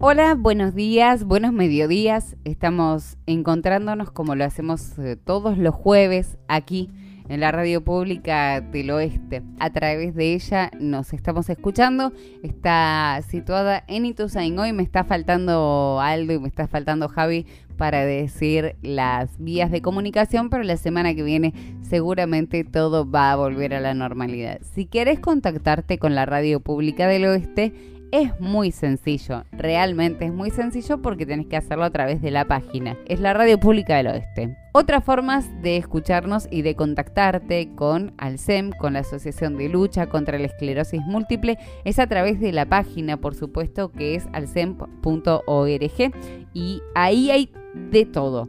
Hola, buenos días, buenos mediodías. Estamos encontrándonos como lo hacemos eh, todos los jueves aquí en la radio pública del oeste. A través de ella nos estamos escuchando. Está situada en Ituzaingó y me está faltando Aldo y me está faltando Javi para decir las vías de comunicación, pero la semana que viene seguramente todo va a volver a la normalidad. Si quieres contactarte con la radio pública del oeste, es muy sencillo, realmente es muy sencillo porque tenés que hacerlo a través de la página. Es la Radio Pública del Oeste. Otras formas de escucharnos y de contactarte con Alcem, con la Asociación de Lucha contra la Esclerosis Múltiple, es a través de la página, por supuesto, que es alcem.org y ahí hay de todo.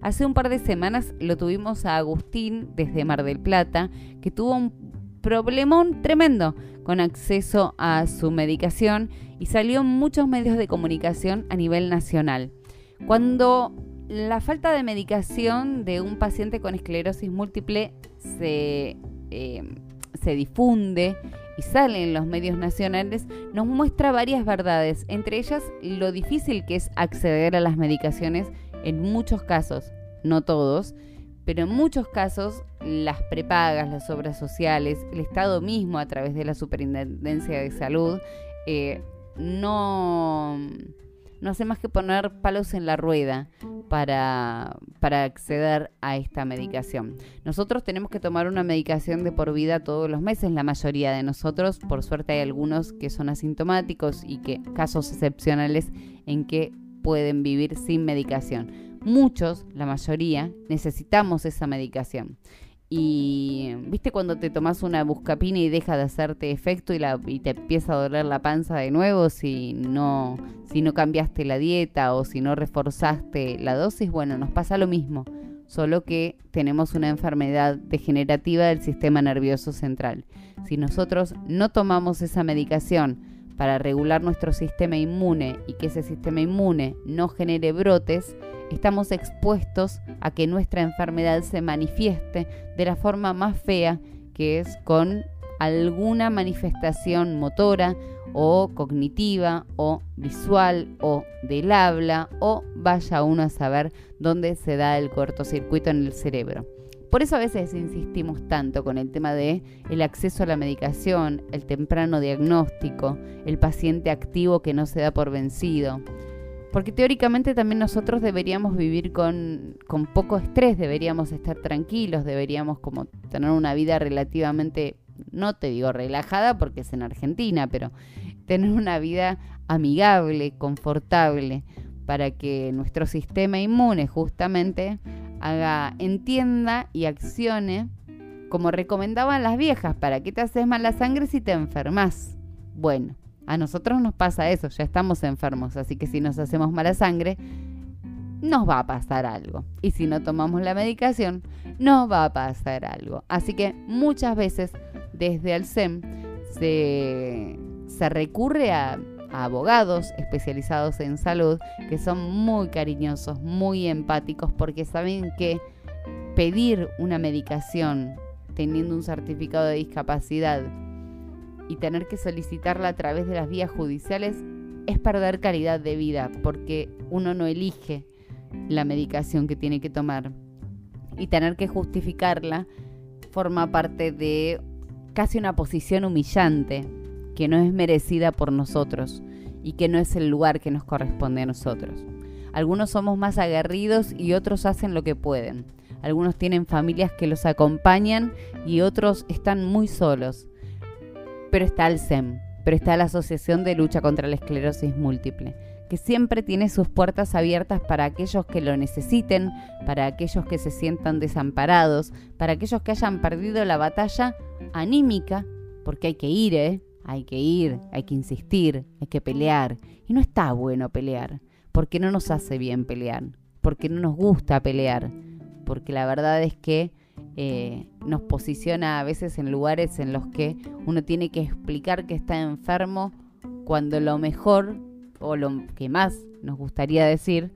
Hace un par de semanas lo tuvimos a Agustín desde Mar del Plata, que tuvo un problemón tremendo con acceso a su medicación y salió en muchos medios de comunicación a nivel nacional. Cuando la falta de medicación de un paciente con esclerosis múltiple se, eh, se difunde y sale en los medios nacionales, nos muestra varias verdades, entre ellas lo difícil que es acceder a las medicaciones en muchos casos, no todos, pero en muchos casos las prepagas, las obras sociales, el Estado mismo a través de la Superintendencia de Salud, eh, no, no hace más que poner palos en la rueda para, para acceder a esta medicación. Nosotros tenemos que tomar una medicación de por vida todos los meses, la mayoría de nosotros, por suerte hay algunos que son asintomáticos y que casos excepcionales en que pueden vivir sin medicación muchos, la mayoría, necesitamos esa medicación. Y viste cuando te tomas una buscapina y deja de hacerte efecto y, la, y te empieza a doler la panza de nuevo si no, si no cambiaste la dieta o si no reforzaste la dosis, bueno, nos pasa lo mismo, solo que tenemos una enfermedad degenerativa del sistema nervioso central. Si nosotros no tomamos esa medicación para regular nuestro sistema inmune y que ese sistema inmune no genere brotes, estamos expuestos a que nuestra enfermedad se manifieste de la forma más fea, que es con alguna manifestación motora o cognitiva o visual o del habla o vaya uno a saber dónde se da el cortocircuito en el cerebro. Por eso a veces insistimos tanto con el tema de el acceso a la medicación, el temprano diagnóstico, el paciente activo que no se da por vencido. Porque teóricamente también nosotros deberíamos vivir con, poco estrés, deberíamos estar tranquilos, deberíamos como tener una vida relativamente, no te digo relajada porque es en Argentina, pero tener una vida amigable, confortable, para que nuestro sistema inmune justamente haga, entienda y accione como recomendaban las viejas, ¿para qué te haces mala sangre si te enfermas? Bueno, a nosotros nos pasa eso, ya estamos enfermos, así que si nos hacemos mala sangre, nos va a pasar algo. Y si no tomamos la medicación, nos va a pasar algo. Así que muchas veces desde el SEM se, recurre a abogados especializados en salud que son muy cariñosos, muy empáticos, porque saben que pedir una medicación teniendo un certificado de discapacidad y tener que solicitarla a través de las vías judiciales es perder calidad de vida, porque uno no elige la medicación que tiene que tomar. Y tener que justificarla forma parte de casi una posición humillante que no es merecida por nosotros y que no es el lugar que nos corresponde a nosotros. Algunos somos más aguerridos y otros hacen lo que pueden. Algunos tienen familias que los acompañan y otros están muy solos pero está el SEM, pero está la Asociación de Lucha contra la Esclerosis Múltiple, que siempre tiene sus puertas abiertas para aquellos que lo necesiten, para aquellos que se sientan desamparados, para aquellos que hayan perdido la batalla anímica, porque hay que ir, ¿eh? Hay que ir, hay que insistir, hay que pelear. Y no está bueno pelear, porque no nos hace bien pelear, porque no nos gusta pelear, porque la verdad es que eh, nos posiciona a veces en lugares en los que uno tiene que explicar que está enfermo cuando lo mejor o lo que más nos gustaría decir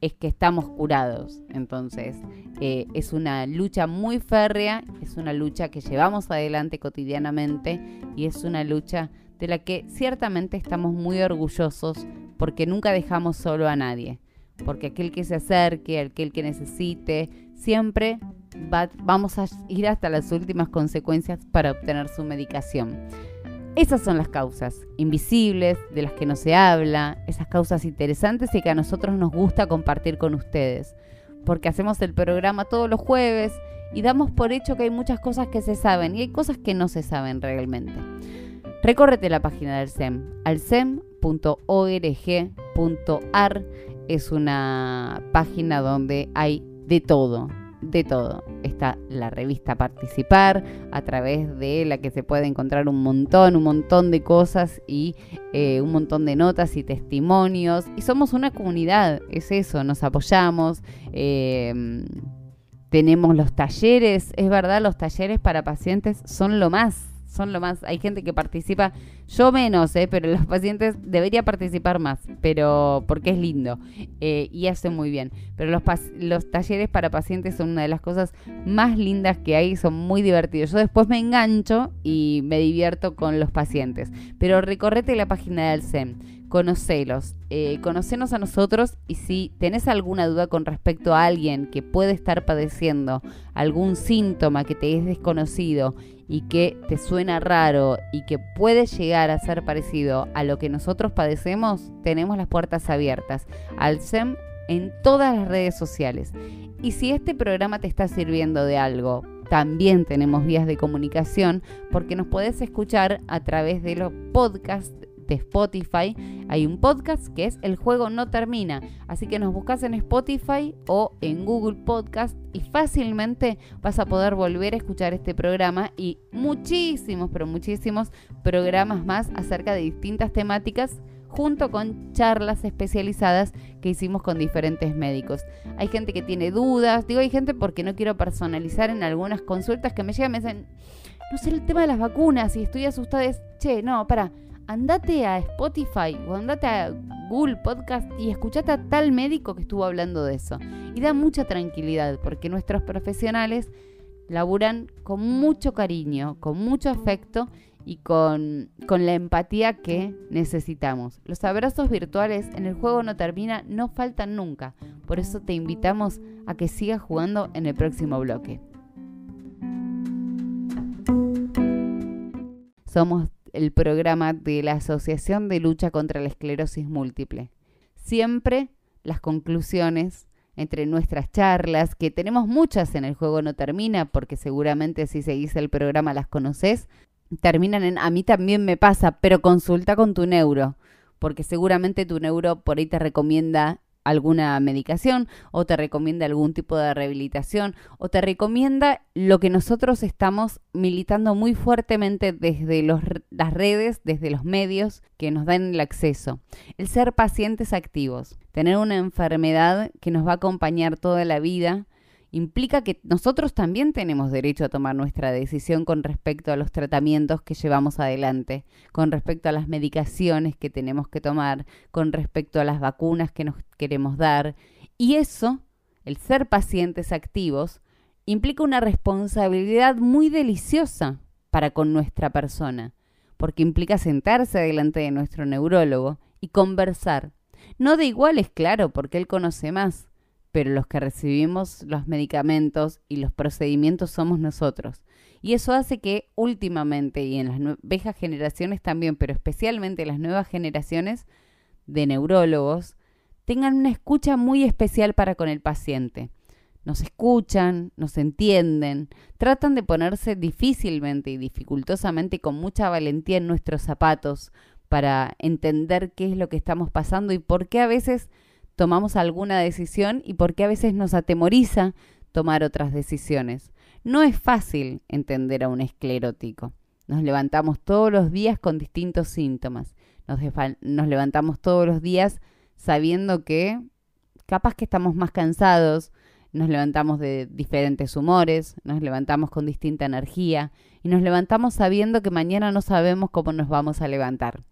es que estamos curados. Entonces, eh, es una lucha muy férrea, es una lucha que llevamos adelante cotidianamente y es una lucha de la que ciertamente estamos muy orgullosos porque nunca dejamos solo a nadie, porque aquel que se acerque, aquel que necesite, siempre vamos a ir hasta las últimas consecuencias para obtener su medicación. Esas son las causas invisibles, de las que no se habla, esas causas interesantes y que a nosotros nos gusta compartir con ustedes, porque hacemos el programa todos los jueves y damos por hecho que hay muchas cosas que se saben y hay cosas que no se saben realmente. Recórrete la página del SEM, alsem.org.ar es una página donde hay de todo, de todo. Está la revista Participar, a través de la que se puede encontrar un montón, un montón de cosas y eh, un montón de notas y testimonios. Y somos una comunidad, es eso, nos apoyamos. Em, tenemos los talleres, es verdad, los talleres para pacientes son lo más son lo más. Hay gente que participa, yo menos, ¿eh? pero los pacientes debería participar más, pero porque es lindo eh, y hace muy bien. Pero los, los talleres para pacientes son una de las cosas más lindas que hay, son muy divertidos. Yo después me engancho y me divierto con los pacientes. Pero recorrete la página del SEM conocelos, eh, conocenos a nosotros y si tenés alguna duda con respecto a alguien que puede estar padeciendo algún síntoma que te es desconocido y que te suena raro y que puede llegar a ser parecido a lo que nosotros padecemos, tenemos las puertas abiertas al SEM en todas las redes sociales. Y si este programa te está sirviendo de algo, también tenemos vías de comunicación porque nos podés escuchar a través de los podcasts de Spotify. Hay un podcast que es El juego no termina. Así que nos buscas en Spotify o en Google Podcast y fácilmente vas a poder volver a escuchar este programa y muchísimos, pero muchísimos programas más acerca de distintas temáticas junto con charlas especializadas que hicimos con diferentes médicos. Hay gente que tiene dudas, digo hay gente porque no quiero personalizar en algunas consultas que me llegan me dicen, no sé el tema de las vacunas y estoy asustada, es, che, no, para, andate a Spotify o andate a Google Podcast y escuchate a tal médico que estuvo hablando de eso. Y da mucha tranquilidad porque nuestros profesionales laburan con mucho cariño, con mucho afecto y con, con, la empatía que necesitamos. Los abrazos virtuales en el juego no termina, no faltan nunca. Por eso te invitamos a que sigas jugando en el próximo bloque. Somos el programa de la Asociación de Lucha contra la Esclerosis Múltiple. Siempre las conclusiones entre nuestras charlas, que tenemos muchas en el juego no termina, porque seguramente si seguís el programa las conoces, terminan en a mí también me pasa, pero consulta con tu neuro, porque seguramente tu neuro por ahí te recomienda alguna medicación o te recomienda algún tipo de rehabilitación o te recomienda lo que nosotros estamos militando muy fuertemente desde las redes, desde los medios que nos dan el acceso. El ser pacientes activos, tener una enfermedad que nos va a acompañar toda la vida implica que nosotros también tenemos derecho a tomar nuestra decisión con respecto a los tratamientos que llevamos adelante, con respecto a las medicaciones que tenemos que tomar, con respecto a las vacunas que nos queremos dar. Y eso, el ser pacientes activos, implica una responsabilidad muy deliciosa para con nuestra persona, porque implica sentarse delante de nuestro neurólogo y conversar. No de igual es claro, porque él conoce más, pero los que recibimos los medicamentos y los procedimientos somos nosotros. Y eso hace que últimamente, y en las viejas generaciones también, pero especialmente las nuevas generaciones de neurólogos, tengan una escucha muy especial para con el paciente. Nos escuchan, nos entienden, tratan de ponerse difícilmente y dificultosamente y con mucha valentía en nuestros zapatos para entender qué es lo que estamos pasando y por qué a veces tomamos alguna decisión y por qué a veces nos atemoriza tomar otras decisiones. No es fácil entender a un esclerótico. Nos levantamos todos los días con distintos síntomas. Nos, nos levantamos todos los días sabiendo que capaz que estamos más cansados, nos levantamos de diferentes humores, nos levantamos con distinta energía y nos levantamos sabiendo que mañana no sabemos cómo nos vamos a levantar.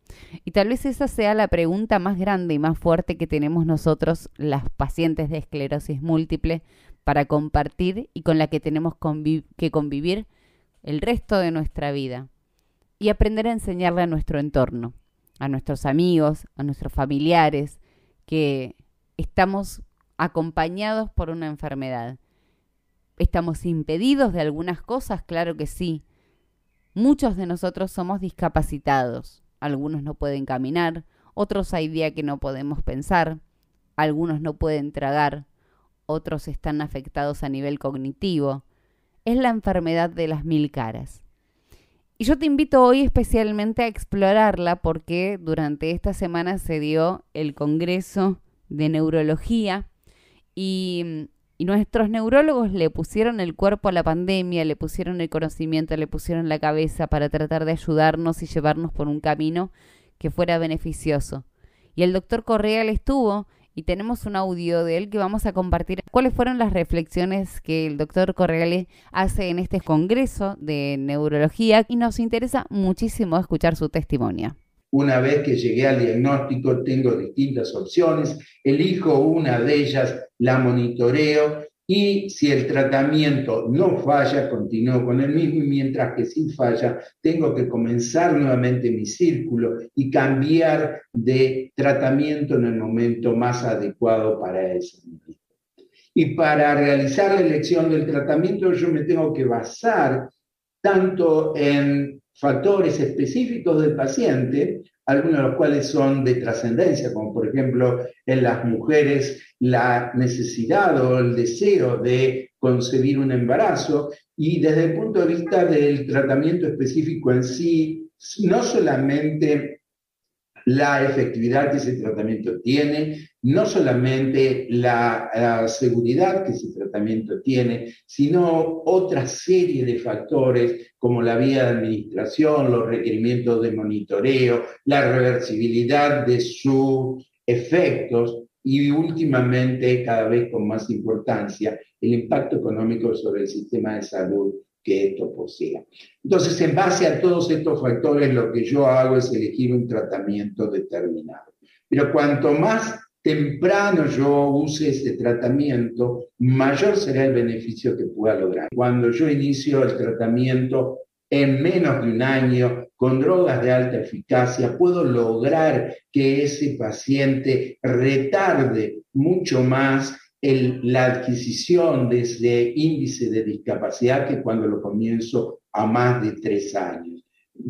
Y tal vez esa sea la pregunta más grande y más fuerte que tenemos nosotros, las pacientes de esclerosis múltiple, para compartir y con la que tenemos que convivir el resto de nuestra vida. y aprender a enseñarle a nuestro entorno, a nuestros amigos, a nuestros familiares, que estamos acompañados por una enfermedad. ¿Estamos impedidos de algunas cosas? Claro que sí. Muchos de nosotros somos discapacitados. Algunos no pueden caminar, otros hay día que no podemos pensar, algunos no pueden tragar, otros están afectados a nivel cognitivo. Es la enfermedad de las mil caras. Y yo te invito hoy especialmente a explorarla porque durante esta semana se dio el Congreso de Neurología y, y, nuestros neurólogos le pusieron el cuerpo a la pandemia, le pusieron el conocimiento, le pusieron la cabeza para tratar de ayudarnos y llevarnos por un camino que fuera beneficioso. Y el doctor Correal estuvo y tenemos un audio de él que vamos a compartir. ¿Cuáles fueron las reflexiones que el doctor Correale hace en este congreso de neurología? Y nos interesa muchísimo escuchar su testimonio. Una vez que llegué al diagnóstico, tengo distintas opciones, elijo una de ellas, la monitoreo y si el tratamiento no falla, continúo con el mismo, y mientras que si falla, tengo que comenzar nuevamente mi círculo y cambiar de tratamiento en el momento más adecuado para momento. Y para realizar la elección del tratamiento, yo me tengo que basar tanto en factores específicos del paciente, algunos de los cuales son de trascendencia, como por ejemplo en las mujeres la necesidad o el deseo de concebir un embarazo, y desde el punto de vista del tratamiento específico en sí, no solamente la efectividad que ese tratamiento tiene, no solamente la, seguridad que ese tratamiento tiene, sino otra serie de factores como la vía de administración, los requerimientos de monitoreo, la reversibilidad de sus efectos y últimamente, cada vez con más importancia, el impacto económico sobre el sistema de salud que esto posea. Entonces, en base a todos estos factores, lo que yo hago es elegir un tratamiento determinado. Pero cuanto más temprano yo use ese tratamiento, mayor será el beneficio que pueda lograr. Cuando yo inicio el tratamiento en menos de un año con drogas de alta eficacia, puedo lograr que ese paciente retarde mucho más la adquisición de ese índice de discapacidad que cuando lo comienzo a más de tres años,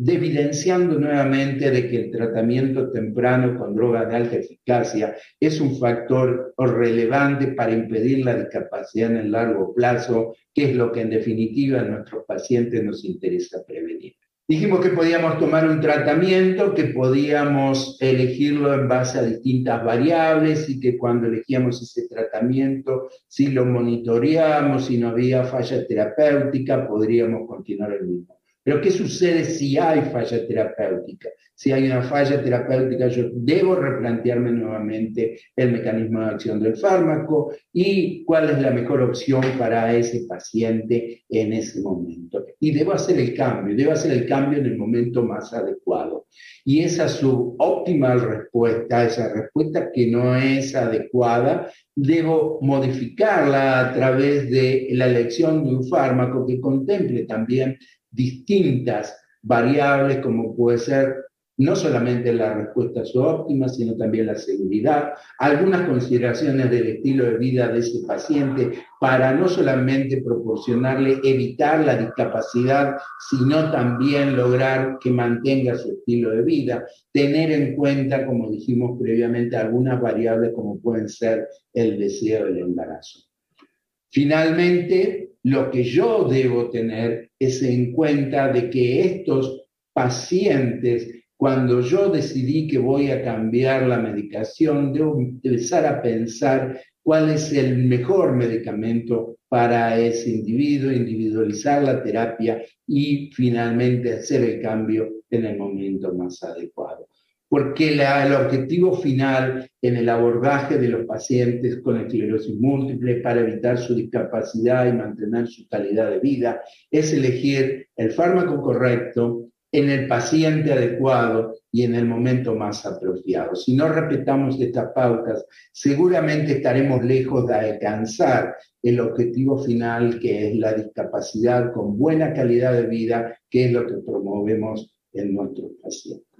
evidenciando nuevamente de que el tratamiento temprano con drogas de alta eficacia es un factor relevante para impedir la discapacidad en el largo plazo, que es lo que en definitiva a nuestros pacientes nos interesa prevenir. Dijimos que podíamos tomar un tratamiento, que podíamos elegirlo en base a distintas variables y que cuando elegíamos ese tratamiento, si lo monitoreamos, si no había falla terapéutica, podríamos continuar el mismo. Pero ¿qué sucede si hay falla terapéutica? Si hay una falla terapéutica, yo debo replantearme nuevamente el mecanismo de acción del fármaco y cuál es la mejor opción para ese paciente en ese momento. Y debo hacer el cambio, debo hacer el cambio en el momento más adecuado. Y esa su óptima respuesta, esa respuesta que no es adecuada, debo modificarla a través de la elección de un fármaco que contemple también distintas variables como puede ser no solamente la respuesta óptima, sino también la seguridad, algunas consideraciones del estilo de vida de ese paciente para no solamente proporcionarle evitar la discapacidad, sino también lograr que mantenga su estilo de vida, tener en cuenta, como dijimos previamente, algunas variables como pueden ser el deseo del embarazo. Finalmente, lo que yo debo tener es en cuenta de que estos pacientes, cuando yo decidí que voy a cambiar la medicación, debo empezar a pensar cuál es el mejor medicamento para ese individuo, individualizar la terapia y finalmente hacer el cambio en el momento más adecuado porque el objetivo final en el abordaje de los pacientes con esclerosis múltiple para evitar su discapacidad y mantener su calidad de vida es elegir el fármaco correcto en el paciente adecuado y en el momento más apropiado. Si no respetamos estas pautas, seguramente estaremos lejos de alcanzar el objetivo final que es la discapacidad con buena calidad de vida, que es lo que promovemos en nuestros pacientes.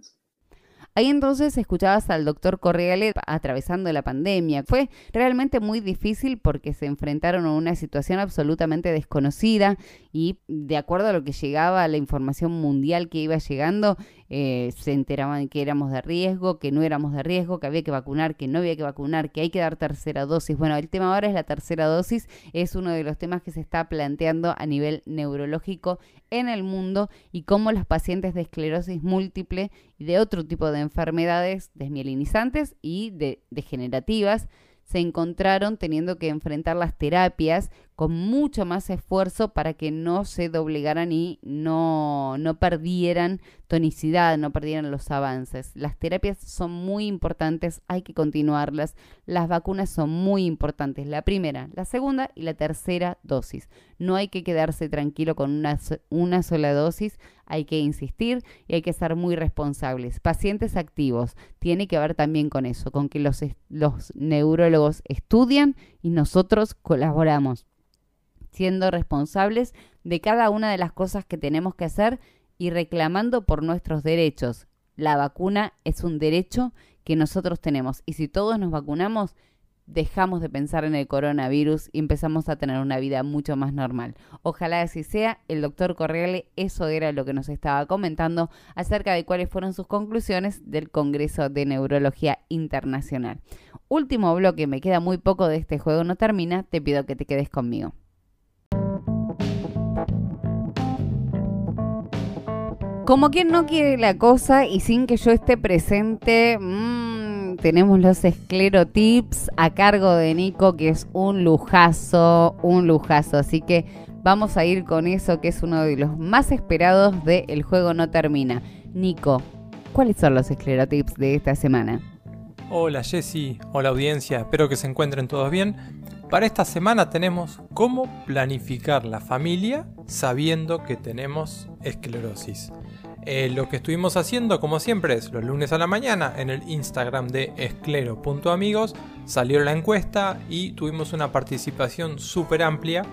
Ahí entonces escuchabas al doctor Correale atravesando la pandemia. Fue realmente muy difícil porque se enfrentaron a una situación absolutamente desconocida y de acuerdo a lo que llegaba, la información mundial que iba llegando, eh, se enteraban que éramos de riesgo, que no éramos de riesgo, que había que vacunar, que no había que vacunar, que hay que dar tercera dosis. Bueno, el tema ahora es la tercera dosis, es uno de los temas que se está planteando a nivel neurológico en el mundo y cómo los pacientes de esclerosis múltiple y de otro tipo de enfermedades desmielinizantes y degenerativas se encontraron teniendo que enfrentar las terapias con mucho más esfuerzo para que no se doblegaran y no, no perdieran tonicidad, no perdieran los avances. Las terapias son muy importantes, hay que continuarlas. Las vacunas son muy importantes, la primera, la segunda y la tercera dosis. No hay que quedarse tranquilo con una, una sola dosis, hay que insistir y hay que ser muy responsables. Pacientes activos, tiene que ver también con eso, con que los, los neurólogos estudian y nosotros colaboramos siendo responsables de cada una de las cosas que tenemos que hacer y reclamando por nuestros derechos. La vacuna es un derecho que nosotros tenemos y si todos nos vacunamos, dejamos de pensar en el coronavirus y empezamos a tener una vida mucho más normal. Ojalá así sea. El doctor Correale, eso era lo que nos estaba comentando acerca de cuáles fueron sus conclusiones del Congreso de Neurología Internacional. Último bloque, me queda muy poco de este juego, no termina, te pido que te quedes conmigo. Como quien no quiere la cosa y sin que yo esté presente, mmm, tenemos los esclerotips a cargo de Nico, que es un lujazo, un lujazo. Así que vamos a ir con eso, que es uno de los más esperados de El juego no termina. Nico, ¿cuáles son los esclerotips de esta semana? Hola Jessy, hola audiencia, espero que se encuentren todos bien. Para esta semana tenemos cómo planificar la familia sabiendo que tenemos esclerosis. Eh, lo que estuvimos haciendo, como siempre, es los lunes a la mañana en el Instagram de esclero.amigos. Salió la encuesta y tuvimos una participación súper amplia.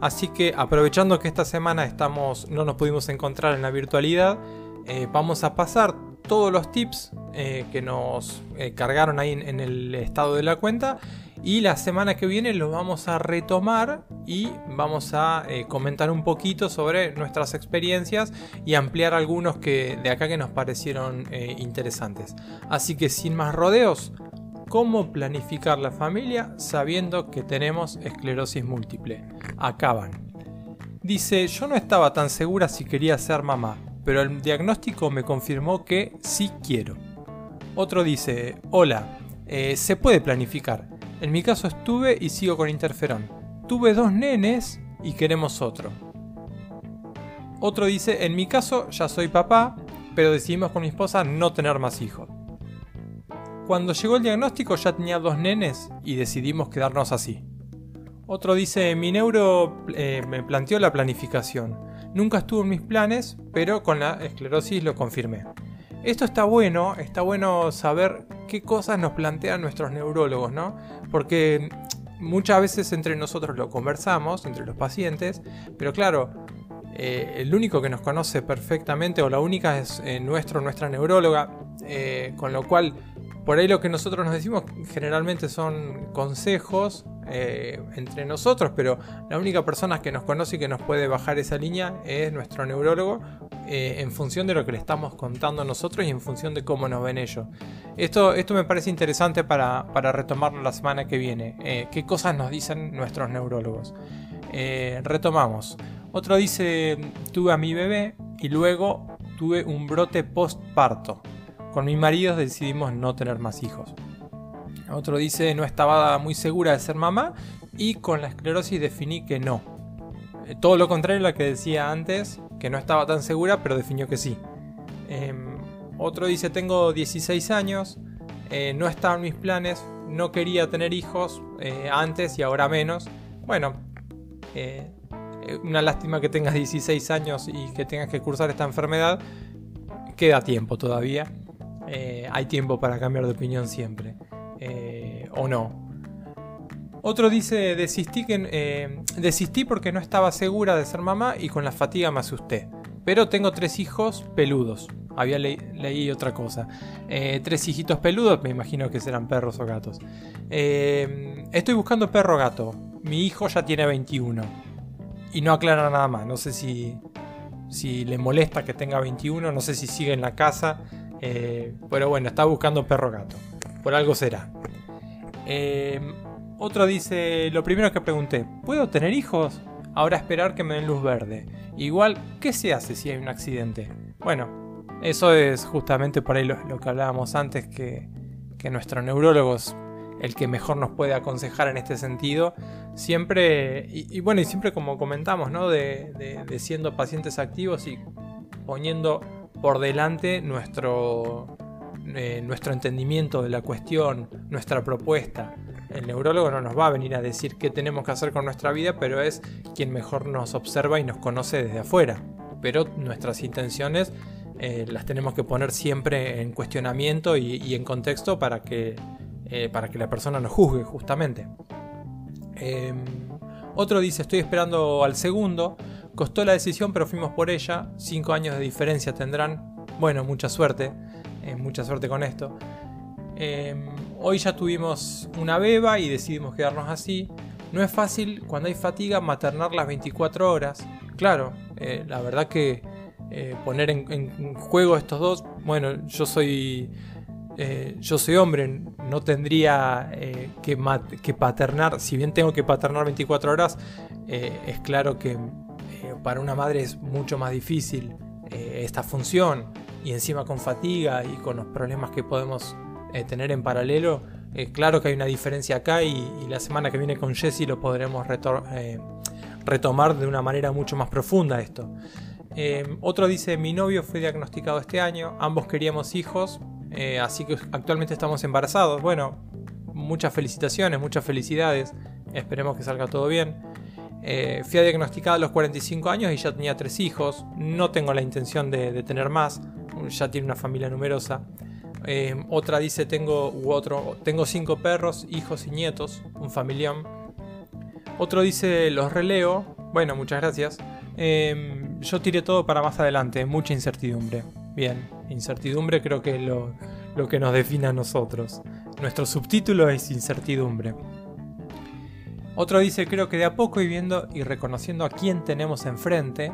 Así que aprovechando que esta semana estamos, no nos pudimos encontrar en la virtualidad, eh, vamos a pasar todos los tips eh, que nos cargaron ahí en el estado de la cuenta y la semana que viene lo vamos a retomar y vamos a eh, comentar un poquito sobre nuestras experiencias y ampliar algunos que de acá que nos parecieron eh, interesantes. Así que sin más rodeos, ¿cómo planificar la familia sabiendo que tenemos esclerosis múltiple? Acaban. Dice, yo no estaba tan segura si quería ser mamá, pero el diagnóstico me confirmó que sí quiero. Otro dice, hola, eh, se puede planificar. En mi caso estuve y sigo con interferón. Tuve dos nenes y queremos otro. Otro dice, en mi caso ya soy papá, pero decidimos con mi esposa no tener más hijos. Cuando llegó el diagnóstico ya tenía dos nenes y decidimos quedarnos así. Otro dice, mi neuro eh, me planteó la planificación. Nunca estuvo en mis planes, pero con la esclerosis lo confirmé. Esto está bueno, está bueno saber qué cosas nos plantean nuestros neurólogos, ¿no? Porque muchas veces entre nosotros lo conversamos, entre los pacientes, pero claro, eh, el único que nos conoce perfectamente o la única es eh, nuestro, nuestra neuróloga, eh, con lo cual por ahí lo que nosotros nos decimos generalmente son consejos entre nosotros, pero la única persona que nos conoce y que nos puede bajar esa línea es nuestro neurólogo eh, en función de lo que le estamos contando nosotros y en función de cómo nos ven ellos. Esto, esto me parece interesante para, para retomarlo la semana que viene. Eh, ¿Qué cosas nos dicen nuestros neurólogos? retomamos. Otro dice, tuve a mi bebé y luego tuve un brote postparto. Con mi marido decidimos no tener más hijos. Otro dice no estaba muy segura de ser mamá y con la esclerosis definí que no. Eh, todo lo contrario a lo que decía antes, que no estaba tan segura, pero definió que sí. Em, otro dice tengo 16 años, eh, no estaba en mis planes, no quería tener hijos eh, antes y ahora menos. Bueno, una lástima que tengas 16 años y que tengas que cursar esta enfermedad. Queda tiempo todavía. Eh, hay tiempo para cambiar de opinión siempre. Eh, o no. Otro dice, desistí, que, eh, desistí porque no estaba segura de ser mamá y con la fatiga me asusté. Pero tengo tres hijos peludos. había leí otra cosa. Eh, tres hijitos peludos, me imagino que serán perros o gatos. Eh, estoy buscando perro gato. Mi hijo ya tiene 21. Y no aclara nada más. No sé si, si le molesta que tenga 21. No sé si sigue en la casa. Pero bueno, está buscando perro gato. Por algo será. Otro dice, lo primero que pregunté, ¿puedo tener hijos? Ahora esperar que me den luz verde. Igual, ¿qué se hace si hay un accidente? Bueno, eso es justamente por ahí lo, que hablábamos antes, que, nuestro neurólogo es el que mejor nos puede aconsejar en este sentido. Siempre, y, bueno, y siempre como comentamos, ¿no? De, siendo pacientes activos y poniendo por delante nuestro, eh, nuestro entendimiento de la cuestión, nuestra propuesta. El neurólogo no nos va a venir a decir qué tenemos que hacer con nuestra vida, pero es quien mejor nos observa y nos conoce desde afuera. Pero nuestras intenciones eh, las tenemos que poner siempre en cuestionamiento y, en contexto para que, eh, para que la persona nos juzgue justamente. Em, otro dice, estoy esperando al segundo, costó la decisión pero fuimos por ella, cinco años de diferencia tendrán, bueno, mucha suerte, eh, mucha suerte con esto. Em, hoy ya tuvimos una beba y decidimos quedarnos así. No es fácil cuando hay fatiga maternar las 24 horas. Claro, la verdad que eh, poner en, juego estos dos. Bueno, yo soy. Eh, yo soy hombre, no tendría eh, que, paternar, si bien tengo que paternar 24 horas, es claro que para una madre es mucho más difícil esta función y encima con fatiga y con los problemas que podemos tener en paralelo, claro que hay una diferencia acá y, la semana que viene con Jesse lo podremos retomar de una manera mucho más profunda esto. Otro dice, mi novio fue diagnosticado este año, ambos queríamos hijos, eh, así que actualmente estamos embarazados. Bueno, muchas felicitaciones, muchas felicidades, esperemos que salga todo bien. Eh, fui diagnosticado a los 45 años y ya tenía tres hijos, no tengo la intención de, tener más, ya tiene una familia numerosa. Em, otra dice, tengo, otro, tengo cinco perros, hijos y nietos, un familión. Otro dice, los releo, bueno, muchas gracias. Em, yo tiré todo para más adelante, mucha incertidumbre. Bien, incertidumbre creo que es lo, lo que nos define a nosotros. Nuestro subtítulo es incertidumbre. Otro dice, creo que de a poco y viendo y reconociendo a quién tenemos enfrente,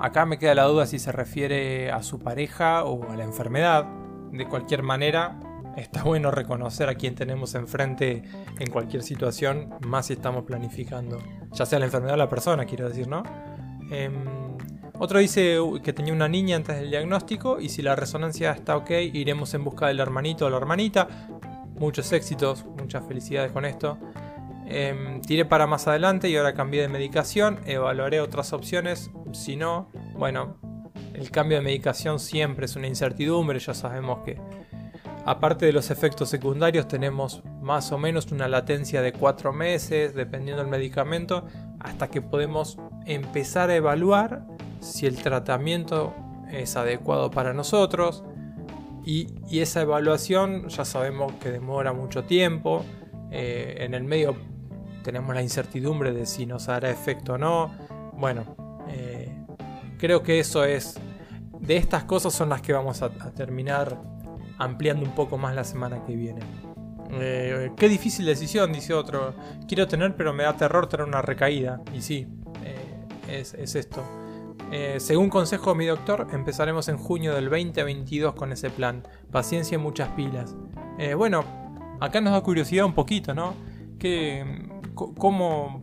acá me queda la duda si se refiere a su pareja o a la enfermedad. De cualquier manera, está bueno reconocer a quién tenemos enfrente en cualquier situación, más si estamos planificando, ya sea la enfermedad o la persona, quiero decir, ¿no? Em, otro dice que tenía una niña antes del diagnóstico y si la resonancia está ok, iremos en busca del hermanito o la hermanita. Muchos éxitos, muchas felicidades con esto. Em, tiré para más adelante y ahora cambié de medicación. Evaluaré otras opciones. Si no, bueno, el cambio de medicación siempre es una incertidumbre. Ya sabemos que Aparte de los efectos secundarios, tenemos más o menos una latencia de 4 meses, dependiendo del medicamento, hasta que podemos empezar a evaluar si el tratamiento es adecuado para nosotros. Y, esa evaluación ya sabemos que demora mucho tiempo. Eh, en el medio tenemos la incertidumbre de si nos hará efecto o no. Bueno, eh, creo que eso es... De estas cosas son las que vamos a terminar ampliando un poco más la semana que viene. Eh, qué difícil decisión, dice otro. Quiero tener, pero me da terror tener una recaída. Y sí, eh, es, esto. Eh, según consejo de mi doctor, empezaremos en junio del 2022 con ese plan. Paciencia y muchas pilas. bueno, acá nos da curiosidad un poquito, ¿no? cómo,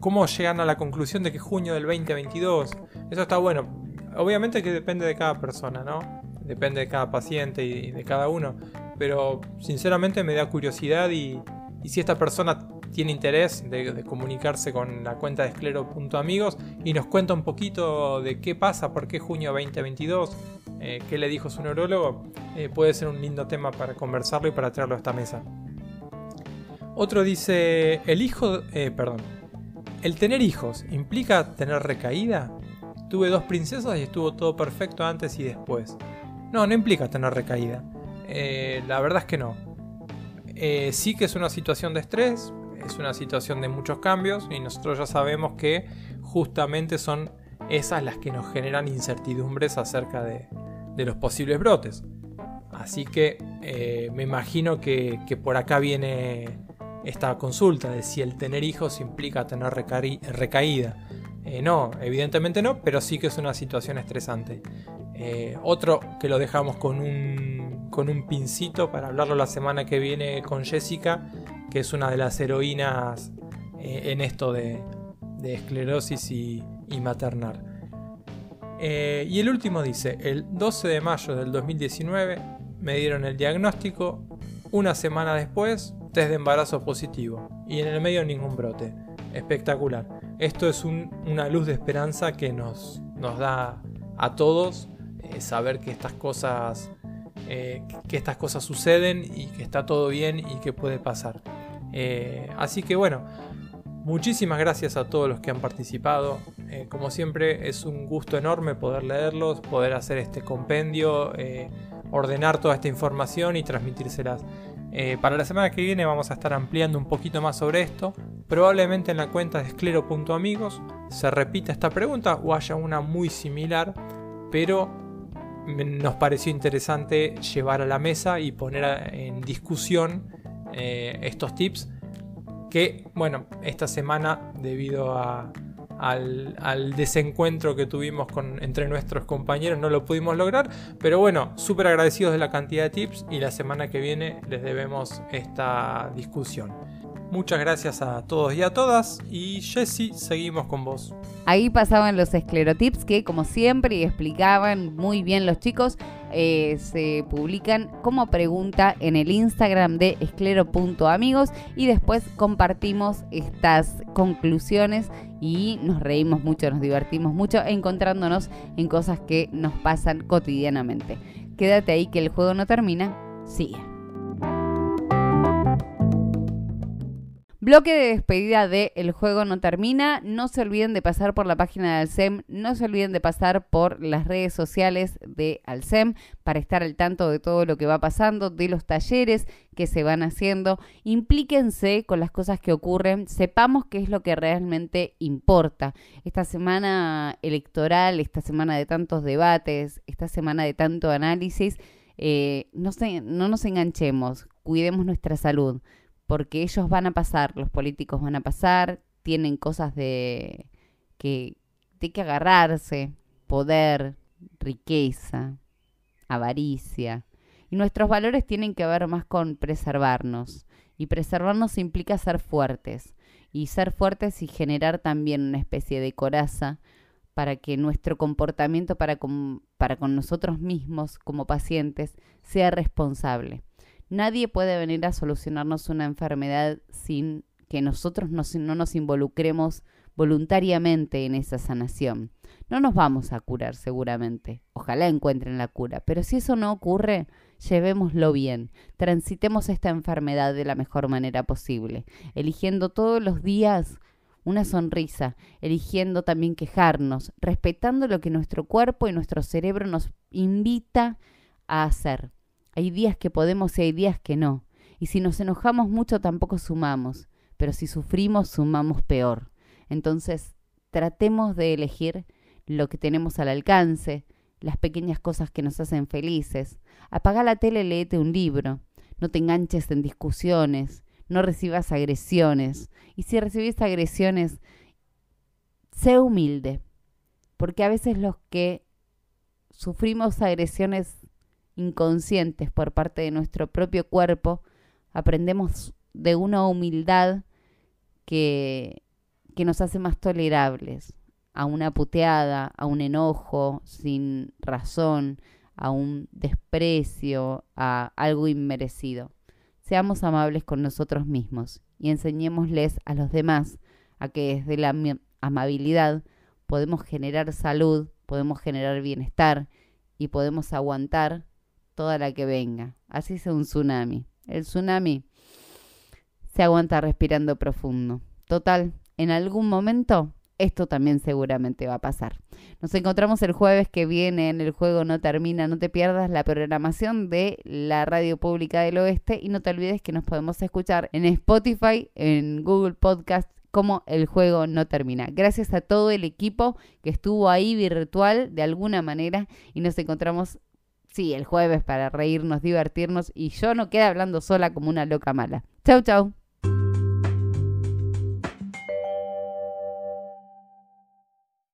¿Cómo llegan a la conclusión de que junio del 2022? Eso está bueno. Obviamente que depende de cada persona, ¿no? depende de cada paciente y de cada uno, pero sinceramente me da curiosidad y, si esta persona tiene interés de, comunicarse con la cuenta de esclero.amigos y nos cuenta un poquito de qué pasa, por qué junio 2022, eh, qué le dijo su neurólogo, eh, puede ser un lindo tema para conversarlo y para traerlo a esta mesa. Otro dice, el hijo, eh, perdón, ¿el tener hijos implica tener recaída? Tuve dos princesas y estuvo todo perfecto antes y después. No, no implica tener recaída. Eh, la verdad es que no. Eh, sí que es una situación de estrés, es una situación de muchos cambios y nosotros ya sabemos que justamente son esas las que nos generan incertidumbres acerca de, los posibles brotes. Así que eh, me imagino que, por acá viene esta consulta de si el tener hijos implica tener recaída. Eh, no, evidentemente no, pero sí que es una situación estresante. Eh, otro que lo dejamos con un, con un pincito para hablarlo la semana que viene con Jessica, que es una de las heroínas en esto de, esclerosis y, y maternar. y el último dice, el 12 de mayo del 2019 me dieron el diagnóstico, una semana después, test de embarazo positivo y en el medio ningún brote. Espectacular. Esto es una luz de esperanza que nos, da a todos eh, saber que estas cosas eh, que estas cosas suceden y que está todo bien y que puede pasar. Eh, así que bueno, muchísimas gracias a todos los que han participado. como siempre es un gusto enorme poder leerlos, poder hacer este compendio ordenar toda esta información y transmitírselas. Eh, para la semana que viene vamos a estar ampliando un poquito más sobre esto. Probablemente en la cuenta de esclero.amigos se repita esta pregunta o haya una muy similar, pero nos pareció interesante llevar a la mesa y poner en discusión eh, estos tips que, bueno, esta semana debido a, al, desencuentro que tuvimos con, entre nuestros compañeros, no lo pudimos lograr, pero bueno, súper agradecidos de la cantidad de tips y la semana que viene les debemos esta discusión. Muchas gracias a todos y a todas y Jessy, seguimos con vos. Ahí pasaban los esclerotips que como siempre explicaban muy bien los chicos, eh, se publican como pregunta en el Instagram de esclero.amigos y después compartimos estas conclusiones y nos reímos mucho, nos divertimos mucho encontrándonos en cosas que nos pasan cotidianamente. Quédate ahí que el juego no termina, sigue. Bloque de despedida de El juego no termina. No se olviden de pasar por la página de Alcem. No se olviden de pasar por las redes sociales de Alcem para estar al tanto de todo lo que va pasando, de los talleres que se van haciendo. Implíquense con las cosas que ocurren. Sepamos qué es lo que realmente importa. Esta semana electoral, esta semana de tantos debates, esta semana de tanto análisis, eh, no, no nos enganchemos. Cuidemos nuestra salud porque ellos van a pasar, los políticos van a pasar, tienen cosas de que, de que agarrarse, poder, riqueza, avaricia. Y nuestros valores tienen que ver más con preservarnos. Y preservarnos implica ser fuertes. Y ser fuertes y generar también una especie de coraza para que nuestro comportamiento para con, para con nosotros mismos como pacientes sea responsable. Nadie puede venir a solucionarnos una enfermedad sin que nosotros no nos involucremos voluntariamente en esa sanación. No nos vamos a curar seguramente. Ojalá encuentren la cura. Pero si eso no ocurre, llevémoslo bien. Transitemos esta enfermedad de la mejor manera posible, eligiendo todos los días una sonrisa, eligiendo también quejarnos, respetando lo que nuestro cuerpo y nuestro cerebro nos invita a hacer. Hay días que podemos y hay días que no. Y si nos enojamos mucho tampoco sumamos, pero si sufrimos sumamos peor. Entonces, tratemos de elegir lo que tenemos al alcance, las pequeñas cosas que nos hacen felices. Apaga la tele, léete un libro. No te enganches en discusiones, no recibas agresiones. Y si recibís agresiones, sé humilde, porque a veces los que sufrimos agresiones inconscientes por parte de nuestro propio cuerpo, aprendemos de una humildad que, que nos hace más tolerables a una puteada, a un enojo sin razón, a un desprecio, a algo inmerecido. Seamos amables con nosotros mismos y enseñémosles a los demás a que desde la amabilidad podemos generar salud, podemos generar bienestar y podemos aguantar toda la que venga. Así es un tsunami. El tsunami se aguanta respirando profundo. Total, en algún momento esto también seguramente va a pasar. Nos encontramos el jueves que viene en el juego No Termina. No te pierdas la programación de la Radio Pública del Oeste y no te olvides que nos podemos escuchar en Spotify, en Google Podcast como el juego no termina. Gracias a todo el equipo que estuvo ahí virtual de alguna manera y nos encontramos Sí, el jueves para reírnos, divertirnos y yo no quede hablando sola como una loca mala. Chau, chau.